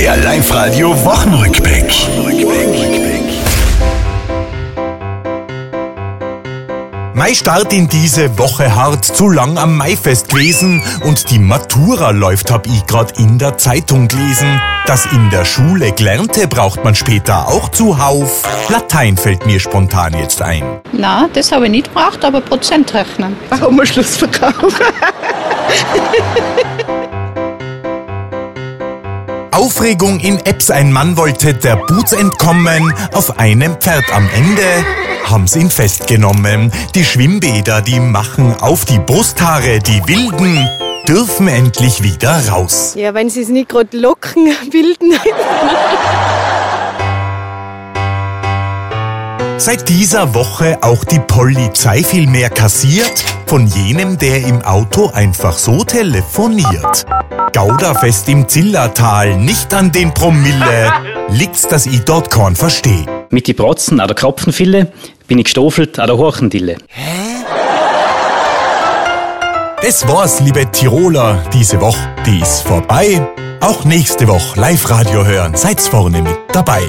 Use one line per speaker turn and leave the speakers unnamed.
Der Live-Radio Wochenrückblick.
Mai Start in diese Woche hart zu lang am Maifest gewesen und die Matura läuft, hab ich grad in der Zeitung gelesen. Das in der Schule Gelernte braucht man später auch zuhauf. Latein fällt mir spontan jetzt ein.
Na, das habe ich nicht gebraucht, aber Prozent rechnen.
Warum Schlussverkauf?
Aufregung in Apps. Ein Mann wollte der Boots entkommen. Auf einem Pferd am Ende haben's ihn festgenommen. Die Schwimmbäder, die machen auf die Brusthaare. Die Wilden dürfen endlich wieder raus.
Ja, wenn sie es nicht gerade Locken bilden.
Seit dieser Woche auch die Polizei viel mehr kassiert von jenem, der im Auto einfach so telefoniert. Gauderfest im Zillertal, nicht an den Promille, liegt's, dass ich dort kein versteh.
Mit die Protzen an der Kropfenfille bin ich gestofelt an der Horchendille.
Das war's, liebe Tiroler, diese Woche, die ist vorbei. Auch nächste Woche Live-Radio hören, seid's vorne mit dabei.